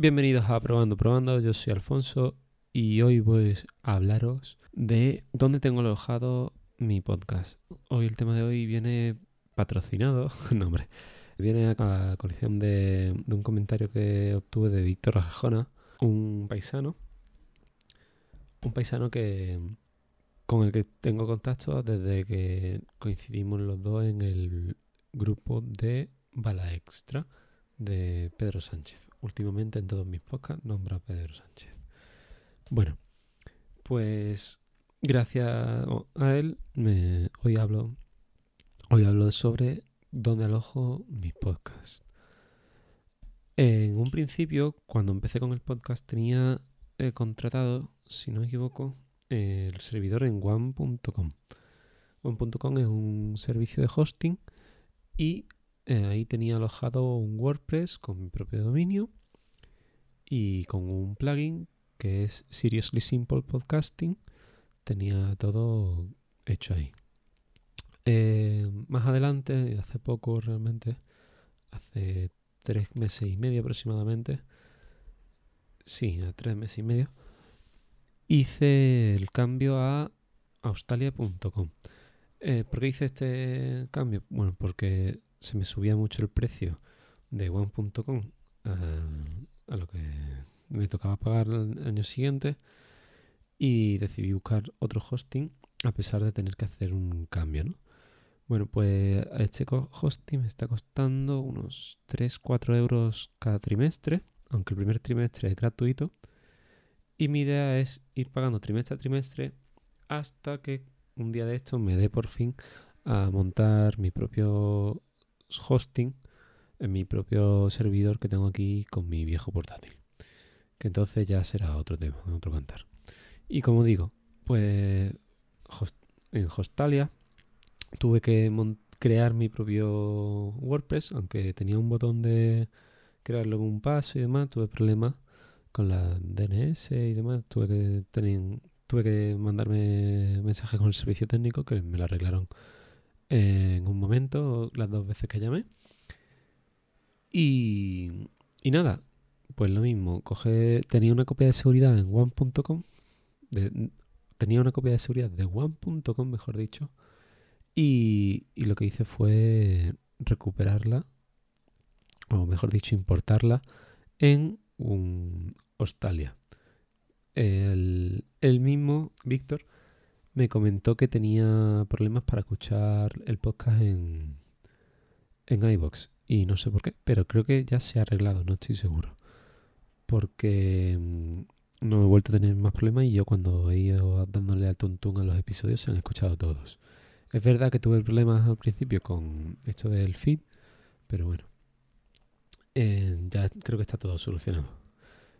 Bienvenidos a Probando Probando, yo soy Alfonso y hoy voy a hablaros de dónde tengo alojado mi podcast. Hoy el tema de hoy viene patrocinado, no hombre, viene a colección de, un comentario que obtuve de Víctor Arjona, un paisano, un paisano que con el que tengo contacto desde que coincidimos los dos en el grupo de Bala Extra de Pedro Sánchez. Últimamente en todos mis podcasts nombra a Pedro Sánchez. Bueno, pues gracias a él me, hoy hablo hoy hablo sobre dónde alojo mis podcasts. En un principio, cuando empecé con el podcast, tenía eh, contratado, si no me equivoco, el servidor en one.com. One.com es un servicio de hosting y eh, ahí tenía alojado un WordPress con mi propio dominio y con un plugin que es Seriously Simple Podcasting. Tenía todo hecho ahí. Eh, más adelante, hace poco realmente, hace tres meses y medio aproximadamente, sí, a tres meses y medio, hice el cambio a australia.com. Eh, ¿Por qué hice este cambio? Bueno, porque se me subía mucho el precio de one.com a, lo que me tocaba pagar el año siguiente y decidí buscar otro hosting a pesar de tener que hacer un cambio, ¿no? Bueno, pues este hosting me está costando unos 3-4 euros cada trimestre, aunque el primer trimestre es gratuito. Y mi idea es ir pagando trimestre a trimestre hasta que un día de esto me dé por fin a montar mi propio hosting en mi propio servidor que tengo aquí con mi viejo portátil. Que entonces ya será otro tema, otro cantar. Y como digo, pues en Hostalia tuve que crear mi propio WordPress, aunque tenía un botón de crearlo en un paso y demás, tuve problemas con la DNS y demás, tuve que tener, tuve que mandarme mensajes con el servicio técnico que me lo arreglaron en un momento, las dos veces que llamé. Y, y nada, pues lo mismo, coge, tenía una copia de seguridad en one.com, tenía una copia de seguridad de one.com, mejor dicho, y, y, lo que hice fue recuperarla, o mejor dicho, importarla en un Australia. El, el mismo, Víctor, me comentó que tenía problemas para escuchar el podcast en, en iBox. Y no sé por qué, pero creo que ya se ha arreglado, no estoy seguro. Porque mm, no he vuelto a tener más problemas y yo cuando he ido dándole al tuntún a los episodios se han escuchado todos. Es verdad que tuve problemas al principio con esto del feed, pero bueno, eh, ya creo que está todo solucionado.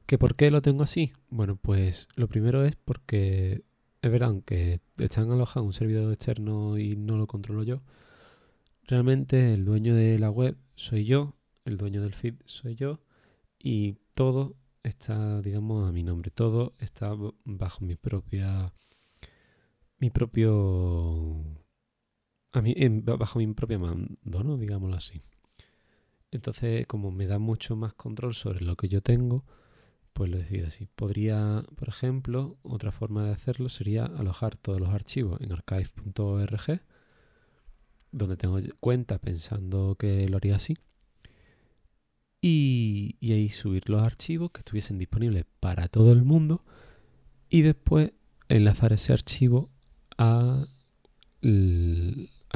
¿Que por qué lo tengo así? Bueno, pues lo primero es porque es verdad, aunque están alojados un servidor externo y no lo controlo yo, realmente el dueño de la web soy yo, el dueño del feed soy yo y todo está, digamos, a mi nombre. Todo está bajo mi propia, mi propio, a mi, bajo mi propia mando, ¿no? Digámoslo así. Entonces, como me da mucho más control sobre lo que yo tengo, pues lo decido así. Podría, por ejemplo, otra forma de hacerlo sería alojar todos los archivos en archive.org, donde tengo cuenta pensando que lo haría así. Y, ahí subir los archivos que estuviesen disponibles para todo el mundo y después enlazar ese archivo al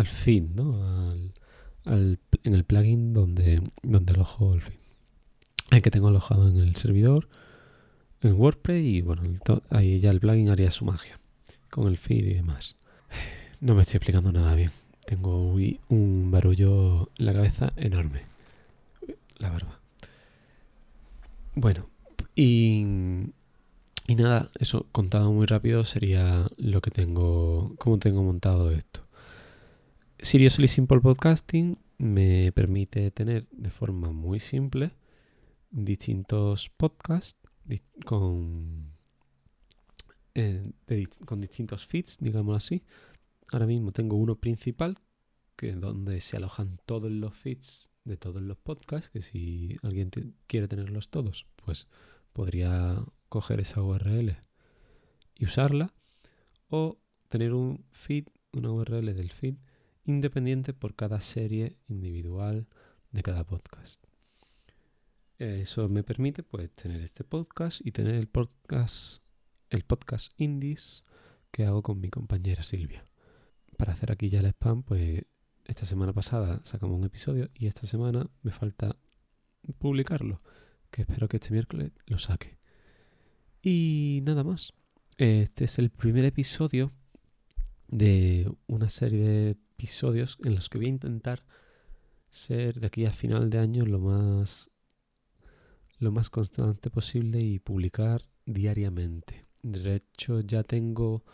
feed, ¿no? en el plugin donde, donde alojo el feed. El que tengo alojado en el servidor en WordPress y bueno, ahí ya el plugin haría su magia con el feed y demás. No me estoy explicando nada bien. Tengo un barullo en la cabeza enorme. La barba. Bueno, y, y nada, eso contado muy rápido sería lo que tengo, cómo tengo montado esto. Seriously Simple Podcasting me permite tener de forma muy simple distintos podcasts con, eh, con distintos feeds, digámoslo así. Ahora mismo tengo uno principal, que donde se alojan todos los feeds de todos los podcasts, que si alguien quiere tenerlos todos, pues podría coger esa URL y usarla, o tener un feed, una URL del feed independiente por cada serie individual de cada podcast. Eso me permite pues tener este podcast y tener el podcast el podcast Indies que hago con mi compañera Silvia. Para hacer aquí ya el spam, pues esta semana pasada sacamos un episodio y esta semana me falta publicarlo, que espero que este miércoles lo saque. Y nada más. Este es el primer episodio de una serie de episodios en los que voy a intentar ser de aquí a final de año lo más lo más constante posible y publicar diariamente. De hecho, ya tengo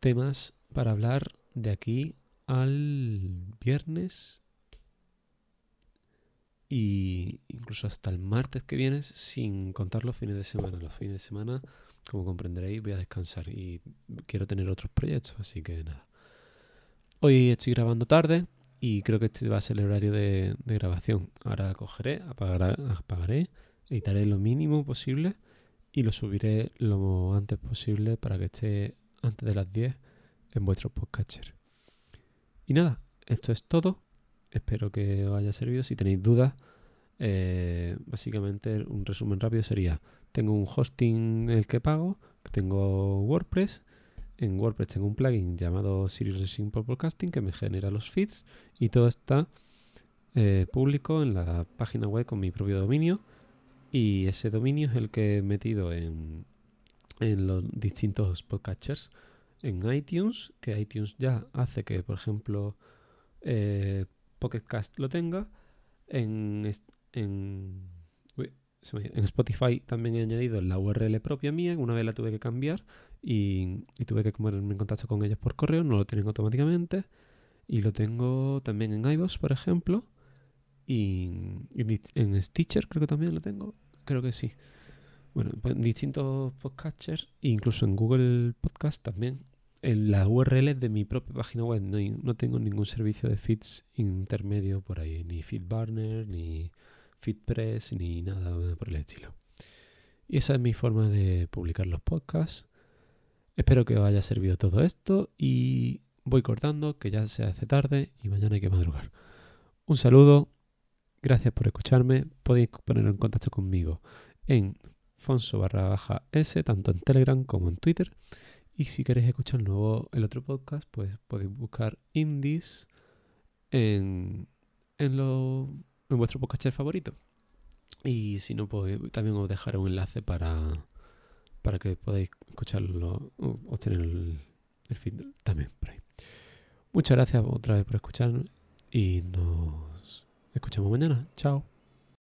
temas para hablar de aquí al viernes y incluso hasta el martes que viene sin contar los fines de semana. Los fines de semana, como comprenderéis, voy a descansar y quiero tener otros proyectos, así que nada. Hoy estoy grabando tarde y creo que este va a ser el horario de, grabación. Ahora cogeré, apagaré, editaré lo mínimo posible y lo subiré lo antes posible para que esté antes de las 10 en vuestro podcatcher. Y nada, esto es todo. Espero que os haya servido. Si tenéis dudas, eh, básicamente un resumen rápido sería, tengo un hosting en el que pago, tengo WordPress en WordPress tengo un plugin llamado Sirius Simple Podcasting que me genera los feeds y todo está eh, público en la página web con mi propio dominio y ese dominio es el que he metido en, en los distintos podcatchers en iTunes, que iTunes ya hace que, por ejemplo, eh, Pocket lo tenga. En, en, en Spotify también he añadido la URL propia mía, una vez la tuve que cambiar y, tuve que ponerme en contacto con ellos por correo, no lo tienen automáticamente. Y lo tengo también en iVoox, por ejemplo. Y, en Stitcher creo que también lo tengo. Creo que sí. Bueno, pues en distintos podcasters, incluso en Google Podcast también. En la URL de mi propia página web no, no tengo ningún servicio de feeds intermedio por ahí, ni FeedBurner, ni FeedPress, ni nada por el estilo. Y esa es mi forma de publicar los podcasts. Espero que os haya servido todo esto y voy cortando, que ya se hace tarde y mañana hay que madrugar. Un saludo, gracias por escucharme. Podéis poner en contacto conmigo en Fonso barra baja S, tanto en Telegram como en Twitter. Y si queréis escuchar nuevo el otro podcast, pues podéis buscar Indies en, en, lo, en vuestro podcast favorito. Y si no, pues también os dejaré un enlace para para que podáis escucharlo, obtener el, el feed también por ahí. Muchas gracias otra vez por escucharme y nos escuchamos mañana. Chao.